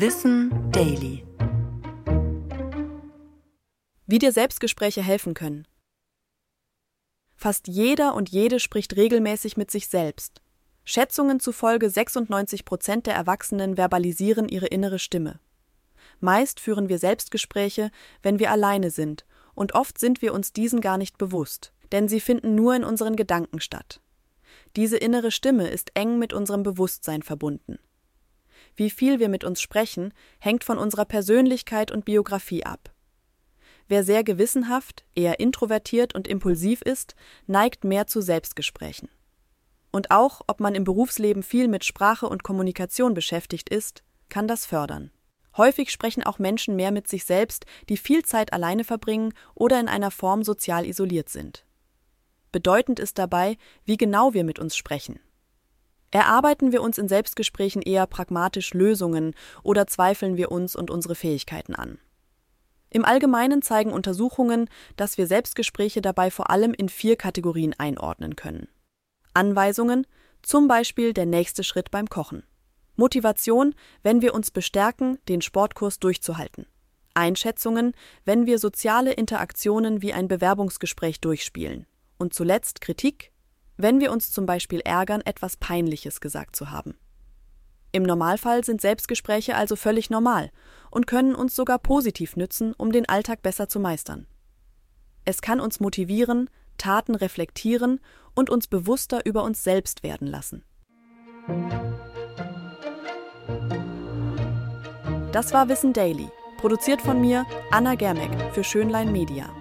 Wissen Daily. Wie dir Selbstgespräche helfen können. Fast jeder und jede spricht regelmäßig mit sich selbst. Schätzungen zufolge 96 Prozent der Erwachsenen verbalisieren ihre innere Stimme. Meist führen wir Selbstgespräche, wenn wir alleine sind, und oft sind wir uns diesen gar nicht bewusst, denn sie finden nur in unseren Gedanken statt. Diese innere Stimme ist eng mit unserem Bewusstsein verbunden. Wie viel wir mit uns sprechen, hängt von unserer Persönlichkeit und Biografie ab. Wer sehr gewissenhaft, eher introvertiert und impulsiv ist, neigt mehr zu Selbstgesprächen. Und auch, ob man im Berufsleben viel mit Sprache und Kommunikation beschäftigt ist, kann das fördern. Häufig sprechen auch Menschen mehr mit sich selbst, die viel Zeit alleine verbringen oder in einer Form sozial isoliert sind. Bedeutend ist dabei, wie genau wir mit uns sprechen. Erarbeiten wir uns in Selbstgesprächen eher pragmatisch Lösungen oder zweifeln wir uns und unsere Fähigkeiten an? Im Allgemeinen zeigen Untersuchungen, dass wir Selbstgespräche dabei vor allem in vier Kategorien einordnen können. Anweisungen, zum Beispiel der nächste Schritt beim Kochen. Motivation, wenn wir uns bestärken, den Sportkurs durchzuhalten. Einschätzungen, wenn wir soziale Interaktionen wie ein Bewerbungsgespräch durchspielen. Und zuletzt Kritik, wenn wir uns zum Beispiel ärgern, etwas Peinliches gesagt zu haben. Im Normalfall sind Selbstgespräche also völlig normal und können uns sogar positiv nützen, um den Alltag besser zu meistern. Es kann uns motivieren, Taten reflektieren und uns bewusster über uns selbst werden lassen. Das war Wissen Daily, produziert von mir, Anna Germeck, für Schönlein Media.